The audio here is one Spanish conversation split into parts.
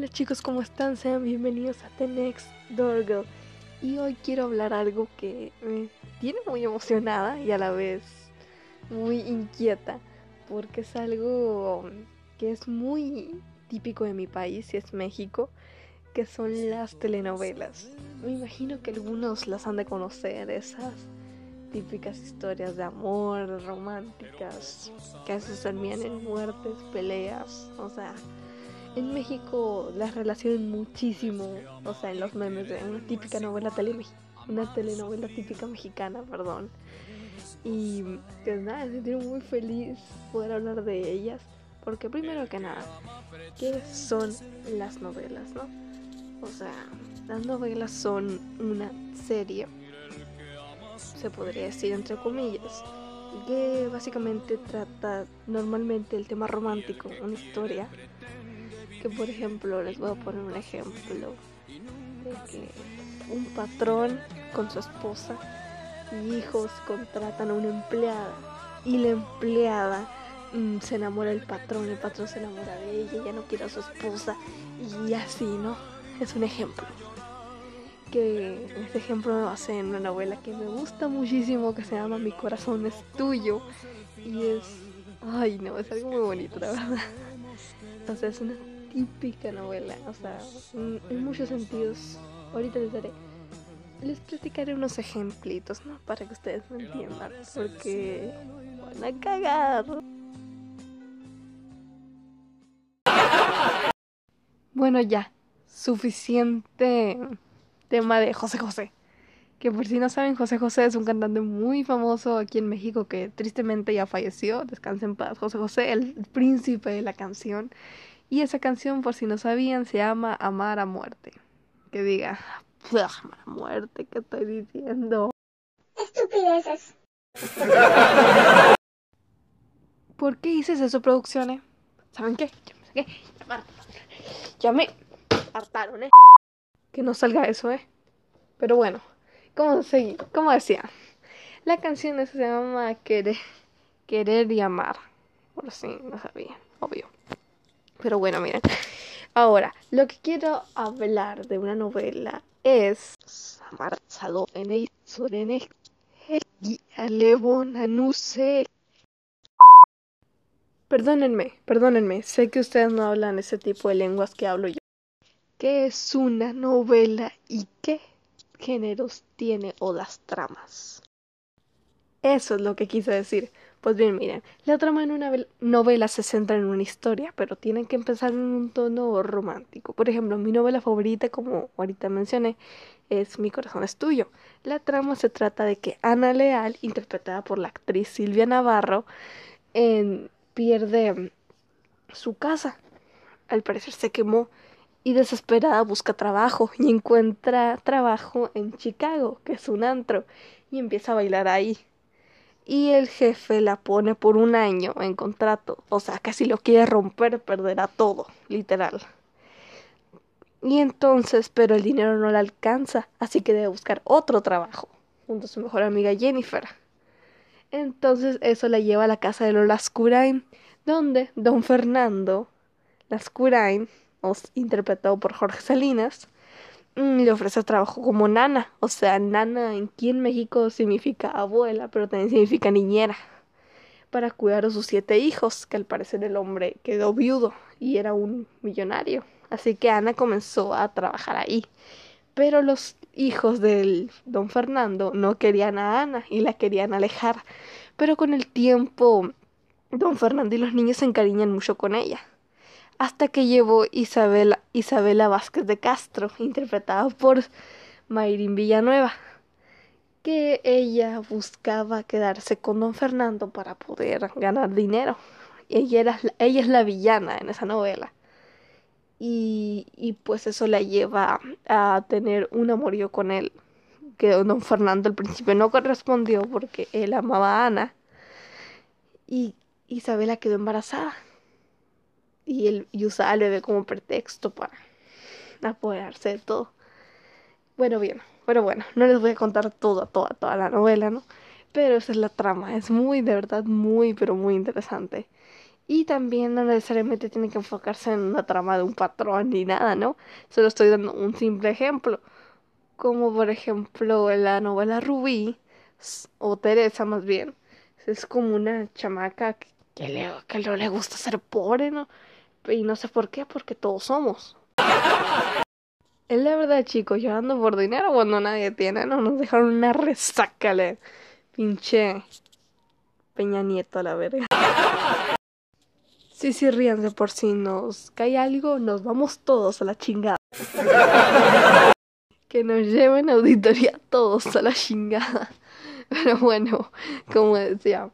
Hola chicos, ¿cómo están? Sean bienvenidos a The Next Door Girl. Y hoy quiero hablar algo que me tiene muy emocionada y a la vez muy inquieta, porque es algo que es muy típico de mi país y es México, que son las telenovelas. Me imagino que algunos las han de conocer, esas típicas historias de amor, románticas, que veces terminan en muertes, peleas, o sea, en México las relacionan muchísimo, o sea, en los memes de una típica novela tele una telenovela típica mexicana, perdón. Y pues nada, me sentido muy feliz poder hablar de ellas, porque primero que nada, ¿qué son las novelas, no? O sea, las novelas son una serie, se podría decir entre comillas, que básicamente trata normalmente el tema romántico, una historia que por ejemplo les voy a poner un ejemplo de que un patrón con su esposa y hijos contratan a una empleada y la empleada mm, se enamora del patrón, el patrón se enamora de ella, ya no quiere a su esposa y así, ¿no? Es un ejemplo. Que este ejemplo me basé en una novela que me gusta muchísimo que se llama Mi corazón es tuyo y es, ay no, es algo muy bonito, la verdad. Entonces es una típica novela, o sea, en muchos sentidos. Ahorita les daré, les platicaré unos ejemplitos, ¿no? Para que ustedes me entiendan, porque van a cagar. Bueno, ya, suficiente tema de José José. Que por si no saben, José José es un cantante muy famoso aquí en México que tristemente ya falleció. Descansa en paz. José José, el príncipe de la canción. Y esa canción, por si no sabían, se llama Amar a Muerte. Que diga, amar a muerte, ¿qué estoy diciendo? Estupideces. ¿Por qué dices eso, producciones? ¿Saben qué? Ya me, ya me hartaron, ¿eh? Que no salga eso, ¿eh? Pero bueno, ¿cómo, seguí? ¿Cómo decía? La canción se llama Querer, Querer y Amar. Por si no sabían, obvio. Pero bueno, miren. Ahora, lo que quiero hablar de una novela es Perdónenme, perdónenme, sé que ustedes no hablan ese tipo de lenguas que hablo yo. ¿Qué es una novela y qué géneros tiene o las tramas? Eso es lo que quise decir. Pues bien, miren, la trama en una novela se centra en una historia, pero tienen que empezar en un tono romántico. Por ejemplo, mi novela favorita, como ahorita mencioné, es Mi corazón es tuyo. La trama se trata de que Ana Leal, interpretada por la actriz Silvia Navarro, pierde su casa. Al parecer se quemó y desesperada busca trabajo y encuentra trabajo en Chicago, que es un antro, y empieza a bailar ahí y el jefe la pone por un año en contrato. O sea, que si lo quiere romper, perderá todo, literal. Y entonces, pero el dinero no le alcanza, así que debe buscar otro trabajo, junto a su mejor amiga Jennifer. Entonces eso la lleva a la casa de los Lascurain, donde don Fernando Lascurain, interpretado por Jorge Salinas, le ofrece trabajo como nana. O sea, nana aquí en México significa abuela, pero también significa niñera. Para cuidar a sus siete hijos, que al parecer el hombre quedó viudo y era un millonario. Así que Ana comenzó a trabajar ahí. Pero los hijos del don Fernando no querían a Ana y la querían alejar. Pero con el tiempo, don Fernando y los niños se encariñan mucho con ella hasta que llevó Isabela, Isabela Vázquez de Castro, interpretada por Mayrin Villanueva, que ella buscaba quedarse con don Fernando para poder ganar dinero. Ella, ella es la villana en esa novela. Y, y pues eso la lleva a tener un amorío con él, que don Fernando al principio no correspondió porque él amaba a Ana. Y Isabela quedó embarazada y, el, y usaba al bebé como pretexto para apoderarse de todo. Bueno, bien, pero bueno, no les voy a contar toda, toda, toda la novela, ¿no? Pero esa es la trama, es muy, de verdad, muy, pero muy interesante. Y también no necesariamente tiene que enfocarse en una trama de un patrón ni nada, ¿no? Solo estoy dando un simple ejemplo. Como por ejemplo en la novela Rubí, o Teresa más bien. Es como una chamaca que, le, que no le gusta ser pobre, ¿no? Y no sé por qué, porque todos somos. Es la verdad, chicos, llorando por dinero cuando nadie tiene, ¿no? Nos dejaron una resaca, le. Pinche Peña Nieto a la verga. Sí, sí, ríanse por si nos cae algo, nos vamos todos a la chingada. que nos lleven auditoría todos a la chingada. Pero bueno, como decía,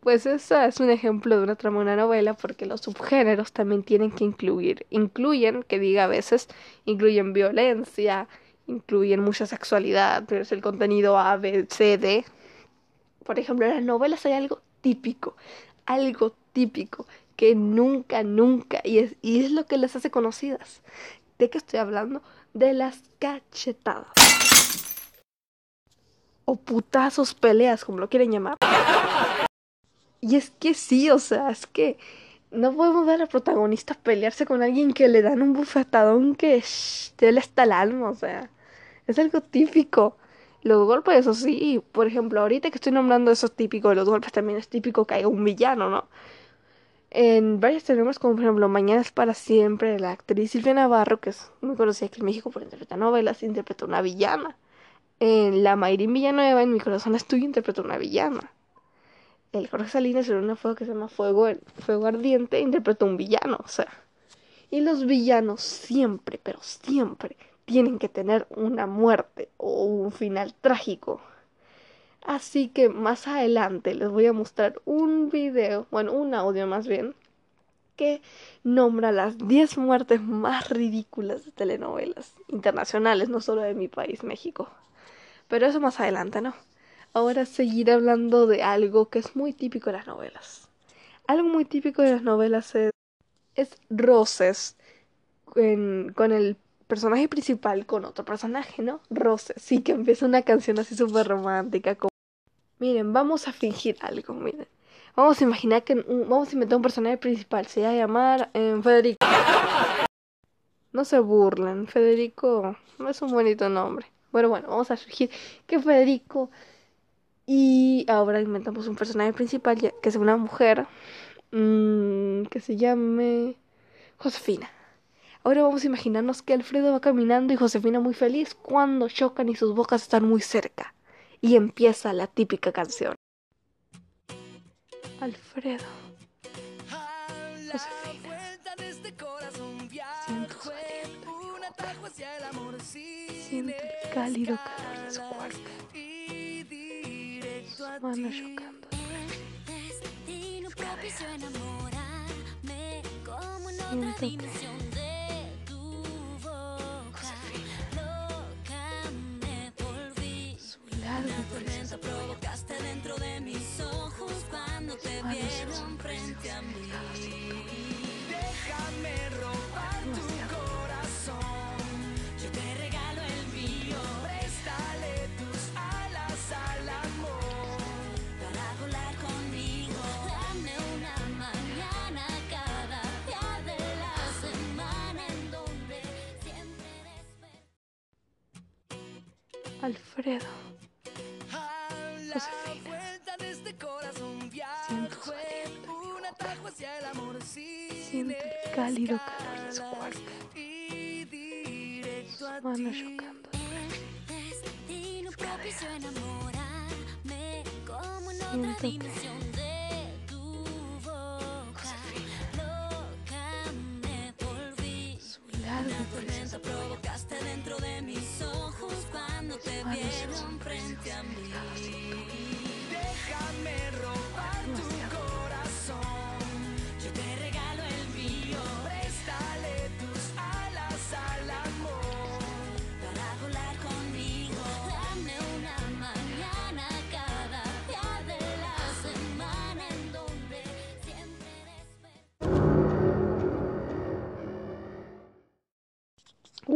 pues esa es un ejemplo de una trama novela porque los subgéneros también tienen que incluir, incluyen, que diga a veces, incluyen violencia, incluyen mucha sexualidad, es el contenido A, B, C, D. Por ejemplo, en las novelas hay algo típico, algo típico que nunca, nunca, y es, y es lo que las hace conocidas. ¿De qué estoy hablando? De las cachetadas. O putazos, peleas, como lo quieren llamar. Y es que sí, o sea, es que no podemos ver a la protagonista pelearse con alguien que le dan un bufetadón que te le hasta el alma, o sea, es algo típico. Los golpes, eso sí, por ejemplo, ahorita que estoy nombrando eso típico de los golpes, también es típico que haya un villano, ¿no? En varias tenemos como por ejemplo Mañana es para siempre, la actriz Silvia Navarro, que es muy conocida aquí en México por interpretar novelas, interpretó una villana. En La Mayrin Villanueva, en Mi corazón es tuyo, interpretó una villana. El Jorge Salinas en una fuego que se llama Fuego, Fuego Ardiente, interpretó un villano, o sea. Y los villanos siempre, pero siempre, tienen que tener una muerte o un final trágico. Así que más adelante les voy a mostrar un video, bueno, un audio más bien, que nombra las 10 muertes más ridículas de telenovelas internacionales, no solo de mi país, México. Pero eso más adelante, ¿no? Ahora seguir hablando de algo que es muy típico de las novelas. Algo muy típico de las novelas es, es roces con el personaje principal con otro personaje, ¿no? Roces, sí, que empieza una canción así súper romántica, como Miren, vamos a fingir algo, miren. Vamos a imaginar que vamos a inventar un personaje principal. Se va a llamar eh, Federico. No se burlen, Federico no es un bonito nombre. Bueno, bueno, vamos a fingir que Federico. Y ahora inventamos un personaje principal que es una mujer mmm, que se llame Josefina. Ahora vamos a imaginarnos que Alfredo va caminando y Josefina muy feliz cuando chocan y sus bocas están muy cerca y empieza la típica canción. Alfredo. Josefina. Siento su aliento Siente el cálido calor de su cuerpo. Sus manos chocando. Siento que provocaste Siente el cálido calor de su cuerpo. Sus manos chocando. Siento que su largo y precioso provocaste dentro de mis ojos cuando te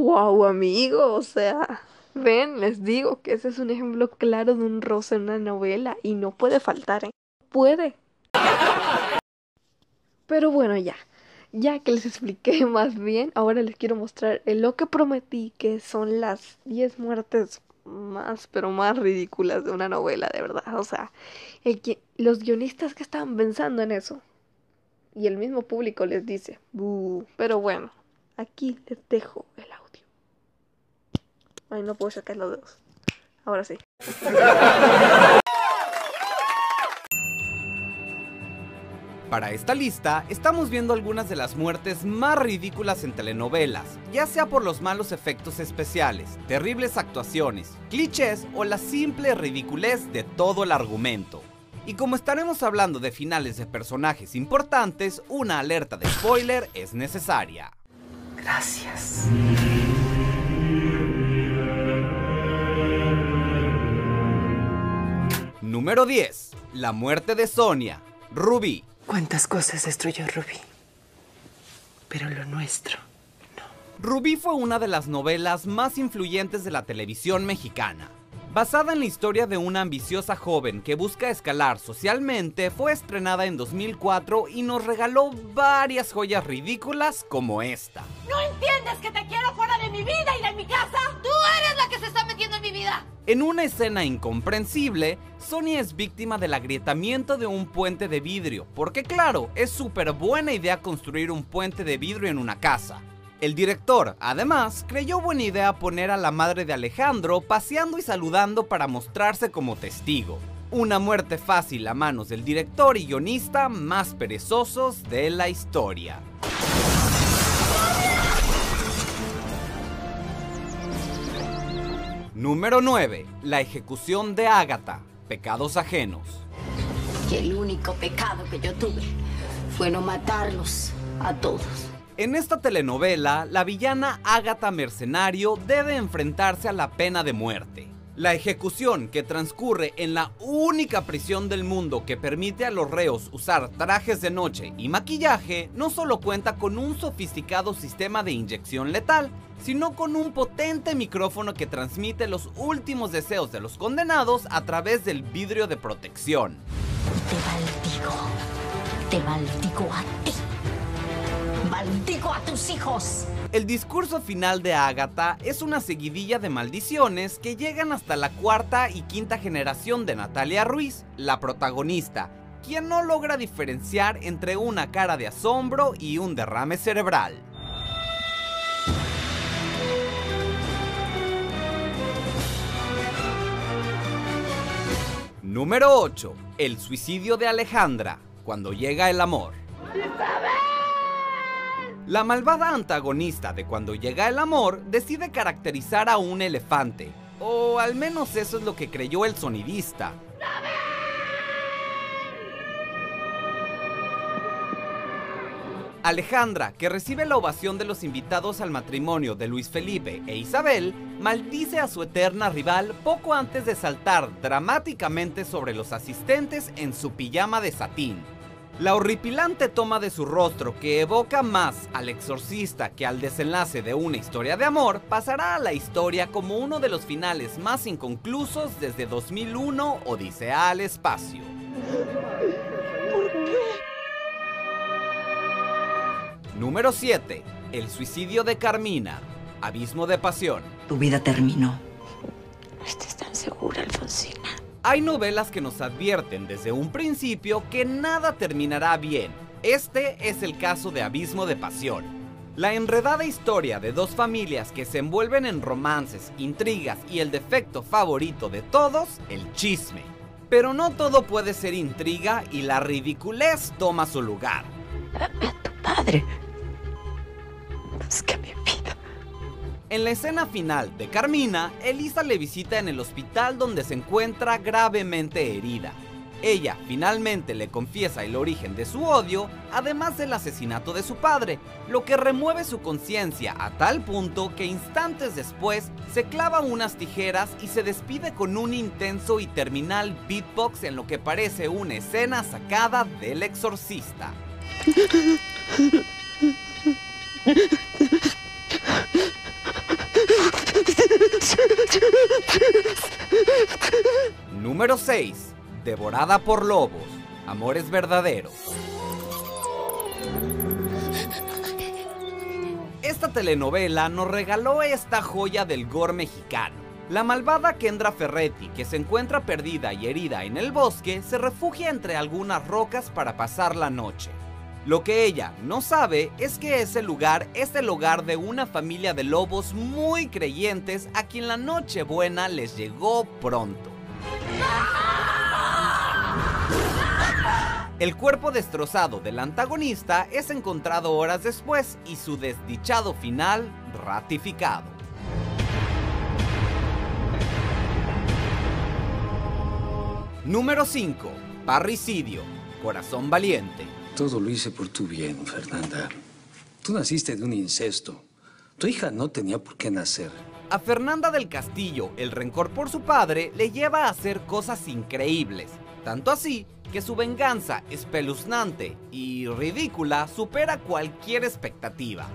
Wow, amigo, o sea. Ven, les digo que ese es un ejemplo claro de un rosa en una novela y no puede faltar, ¿eh? Puede. Pero bueno, ya. Ya que les expliqué más bien, ahora les quiero mostrar lo que prometí, que son las 10 muertes más, pero más ridículas de una novela, de verdad. O sea, el que, los guionistas que estaban pensando en eso. Y el mismo público les dice, pero bueno, aquí les dejo el audio. Ay, no puedo sacar los dedos. Ahora sí. Para esta lista, estamos viendo algunas de las muertes más ridículas en telenovelas, ya sea por los malos efectos especiales, terribles actuaciones, clichés o la simple ridiculez de todo el argumento. Y como estaremos hablando de finales de personajes importantes, una alerta de spoiler es necesaria. Gracias. Número 10. La muerte de Sonia. Ruby. ¿Cuántas cosas destruyó Rubí? Pero lo nuestro, no. Rubí fue una de las novelas más influyentes de la televisión mexicana. Basada en la historia de una ambiciosa joven que busca escalar socialmente, fue estrenada en 2004 y nos regaló varias joyas ridículas como esta. ¿No entiendes que te quiero fuera de mi vida y de mi casa? ¡Tú eres la que se está metiendo en En una escena incomprensible, Sonia es víctima del agrietamiento de un puente de vidrio, porque claro, es súper buena idea construir un puente de vidrio en una casa. El director, además, creyó buena idea poner a la madre de Alejandro paseando y saludando para mostrarse como testigo. Una muerte fácil a manos del director y guionista más perezosos de la historia. Número 9. La ejecución de Ágata. Pecados ajenos. Y el único pecado que yo tuve fue no matarlos a todos. En esta telenovela, la villana Ágata Mercenario debe enfrentarse a la pena de muerte. La ejecución, que transcurre en la única prisión del mundo que permite a los reos usar trajes de noche y maquillaje, no solo cuenta con un sofisticado sistema de inyección letal, sino con un potente micrófono que transmite los últimos deseos de los condenados a través del vidrio de protección. Te maldigo. Te maldigo a ti. Maldigo a tus hijos. El discurso final de Agatha es una seguidilla de maldiciones que llegan hasta la cuarta y quinta generación de Natalia Ruiz, la protagonista, quien no logra diferenciar entre una cara de asombro y un derrame cerebral. Número 8. El suicidio de Alejandra, cuando llega el amor. La malvada antagonista de Cuando llega el amor decide caracterizar a un elefante, o al menos eso es lo que creyó el sonidista. Alejandra, que recibe la ovación de los invitados al matrimonio de Luis Felipe e Isabel, maldice a su eterna rival poco antes de saltar dramáticamente sobre los asistentes en su pijama de satín. La horripilante toma de su rostro, que evoca más al exorcista que al desenlace de una historia de amor, pasará a la historia como uno de los finales más inconclusos desde 2001 Odisea al espacio. Número 7. El suicidio de Carmina. Abismo de pasión. Tu vida terminó. ¿No estás tan segura, Alfonsina? Hay novelas que nos advierten desde un principio que nada terminará bien. Este es el caso de Abismo de Pasión. La enredada historia de dos familias que se envuelven en romances, intrigas y el defecto favorito de todos, el chisme. Pero no todo puede ser intriga y la ridiculez toma su lugar. A, tu padre. En la escena final de Carmina, Elisa le visita en el hospital donde se encuentra gravemente herida. Ella finalmente le confiesa el origen de su odio, además del asesinato de su padre, lo que remueve su conciencia a tal punto que instantes después se clava unas tijeras y se despide con un intenso y terminal beatbox en lo que parece una escena sacada del exorcista. Número 6. Devorada por lobos. Amores verdaderos. Esta telenovela nos regaló esta joya del gore mexicano. La malvada Kendra Ferretti, que se encuentra perdida y herida en el bosque, se refugia entre algunas rocas para pasar la noche. Lo que ella no sabe es que ese lugar es el hogar de una familia de lobos muy creyentes a quien la Nochebuena les llegó pronto. El cuerpo destrozado del antagonista es encontrado horas después y su desdichado final ratificado. Número 5. Parricidio. Corazón valiente. Todo lo hice por tu bien, Fernanda. Tú naciste de un incesto. Tu hija no tenía por qué nacer. A Fernanda del Castillo, el rencor por su padre le lleva a hacer cosas increíbles. Tanto así que su venganza espeluznante y ridícula supera cualquier expectativa.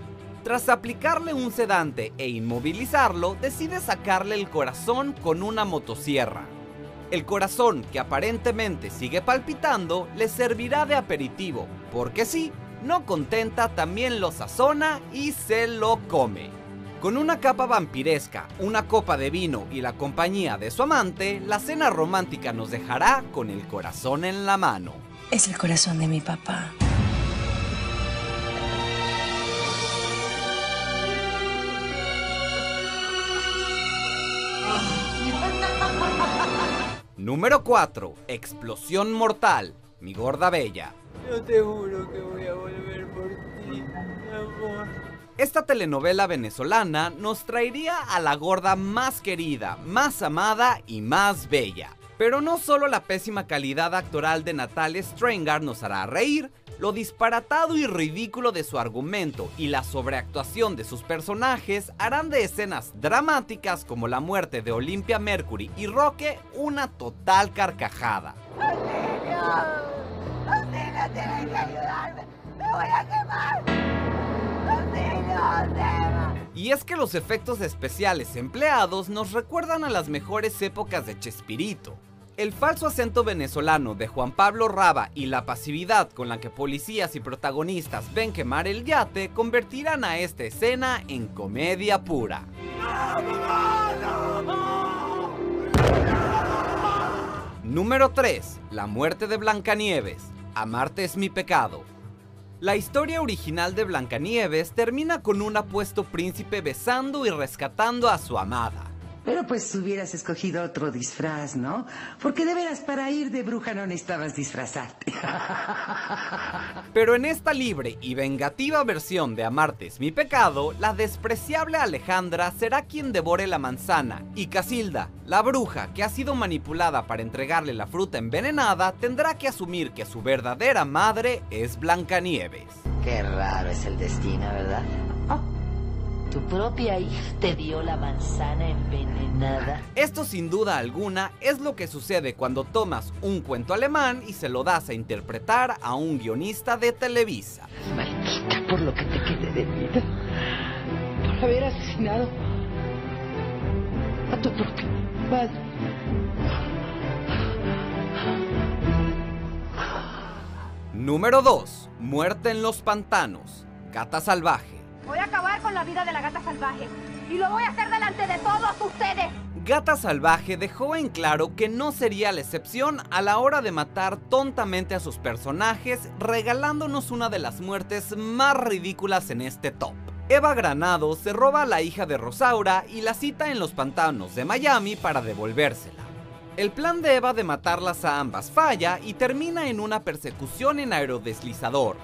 Tras aplicarle un sedante e inmovilizarlo, decide sacarle el corazón con una motosierra. El corazón, que aparentemente sigue palpitando, le servirá de aperitivo, porque sí, no contenta también lo sazona y se lo come. Con una capa vampiresca, una copa de vino y la compañía de su amante, la cena romántica nos dejará con el corazón en la mano. Es el corazón de mi papá. Número 4. Explosión mortal. Mi gorda bella. Yo te juro que voy a volver por ti, amor. Esta telenovela venezolana nos traería a la gorda más querida, más amada y más bella. Pero no solo la pésima calidad actoral de Natalia Strangard nos hará reír, lo disparatado y ridículo de su argumento y la sobreactuación de sus personajes harán de escenas dramáticas como la muerte de Olympia Mercury y Roque una total carcajada. tienen que ayudarme! ¡Me voy a quemar! Y es que los efectos especiales empleados nos recuerdan a las mejores épocas de Chespirito. El falso acento venezolano de Juan Pablo Raba y la pasividad con la que policías y protagonistas ven quemar el yate convertirán a esta escena en comedia pura. Número 3. La muerte de Blancanieves. Amarte es mi pecado. La historia original de Blancanieves termina con un apuesto príncipe besando y rescatando a su amada. Pero pues hubieras escogido otro disfraz, ¿no? Porque de veras para ir de bruja no necesitabas disfrazarte. Pero en esta libre y vengativa versión de Amarte es mi pecado, la despreciable Alejandra será quien devore la manzana y Casilda, la bruja que ha sido manipulada para entregarle la fruta envenenada, tendrá que asumir que su verdadera madre es Blancanieves. Qué raro es el destino, ¿verdad? Tu propia hija te dio la manzana envenenada. Esto sin duda alguna es lo que sucede cuando tomas un cuento alemán y se lo das a interpretar a un guionista de Televisa. Maldita por lo que te quede de vida. Por haber asesinado a tu propia madre. Número 2. Muerte en los pantanos. Gata salvaje. Voy a con la vida de la gata salvaje. Y lo voy a hacer delante de todos ustedes. Gata Salvaje dejó en claro que no sería la excepción a la hora de matar tontamente a sus personajes, regalándonos una de las muertes más ridículas en este top. Eva Granado se roba a la hija de Rosaura y la cita en los pantanos de Miami para devolvérsela. El plan de Eva de matarlas a ambas falla y termina en una persecución en aerodeslizador.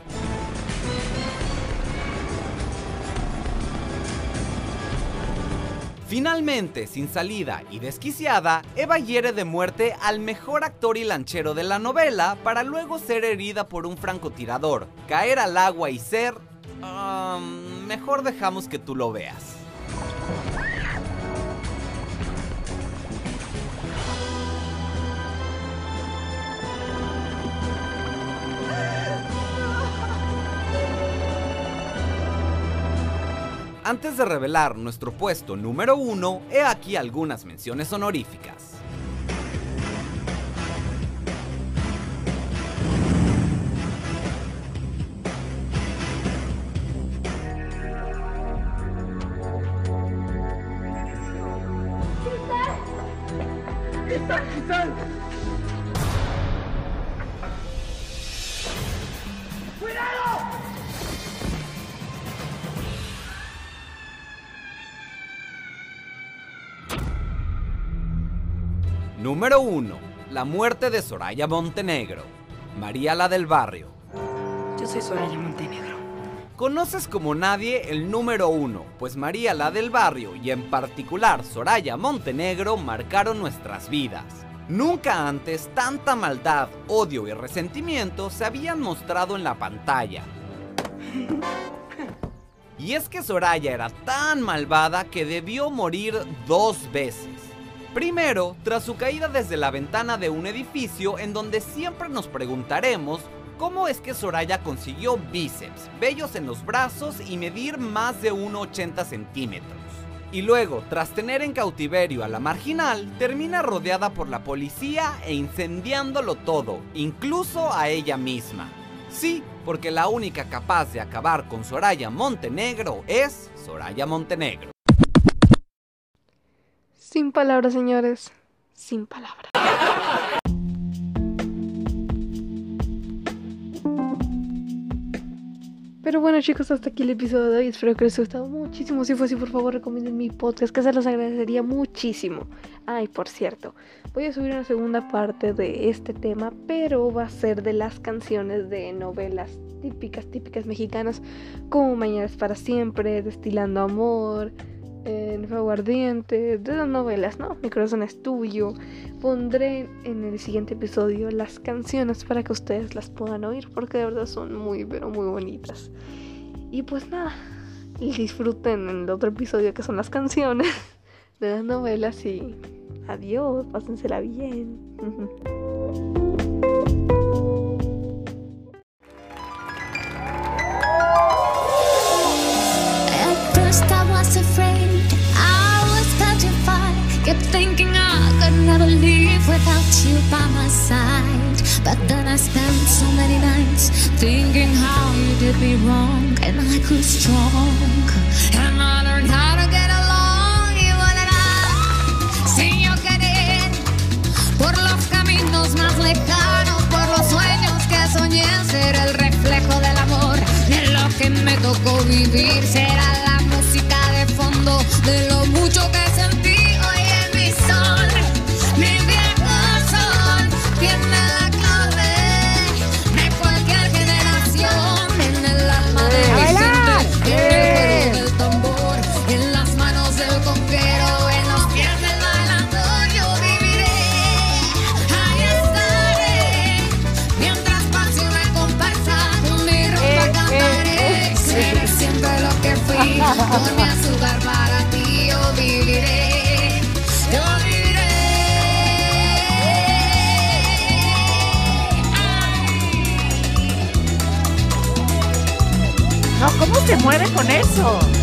Finalmente, sin salida y desquiciada, Eva hiere de muerte al mejor actor y lanchero de la novela para luego ser herida por un francotirador, caer al agua y ser... um, mejor dejamos que tú lo veas. Antes de revelar nuestro puesto número uno, he aquí algunas menciones honoríficas. Número 1. La muerte de Soraya Montenegro. María la del barrio. Yo soy Soraya Montenegro. Conoces como nadie el número uno, pues María la del barrio y en particular Soraya Montenegro marcaron nuestras vidas. Nunca antes tanta maldad, odio y resentimiento se habían mostrado en la pantalla. Y es que Soraya era tan malvada que debió morir dos veces. Primero, tras su caída desde la ventana de un edificio en donde siempre nos preguntaremos cómo es que Soraya consiguió bíceps, vellos en los brazos y medir más de 1,80 centímetros. Y luego, tras tener en cautiverio a la marginal, termina rodeada por la policía e incendiándolo todo, incluso a ella misma. Sí, porque la única capaz de acabar con Soraya Montenegro es Soraya Montenegro. Sin palabras, señores. Sin palabras. Pero bueno chicos, hasta aquí el episodio de hoy. Espero que les haya gustado muchísimo. Si fue así, por favor, recomienden mi podcast, que se los agradecería muchísimo. Ay, por cierto, voy a subir una segunda parte de este tema, pero va a ser de las canciones de novelas típicas, típicas mexicanas, como Mañanas para Siempre, Destilando Amor, en Fuego Ardiente, de las novelas, ¿no? Mi corazón es tuyo. Pondré en el siguiente episodio las canciones para que ustedes las puedan oír, porque de verdad son muy, pero muy bonitas. Y pues nada, disfruten el otro episodio que son las canciones de las novelas y adiós, pásensela bien. you by my side. But then I spent so many nights thinking how you did me wrong, and I grew strong. And I learned how mueve con eso?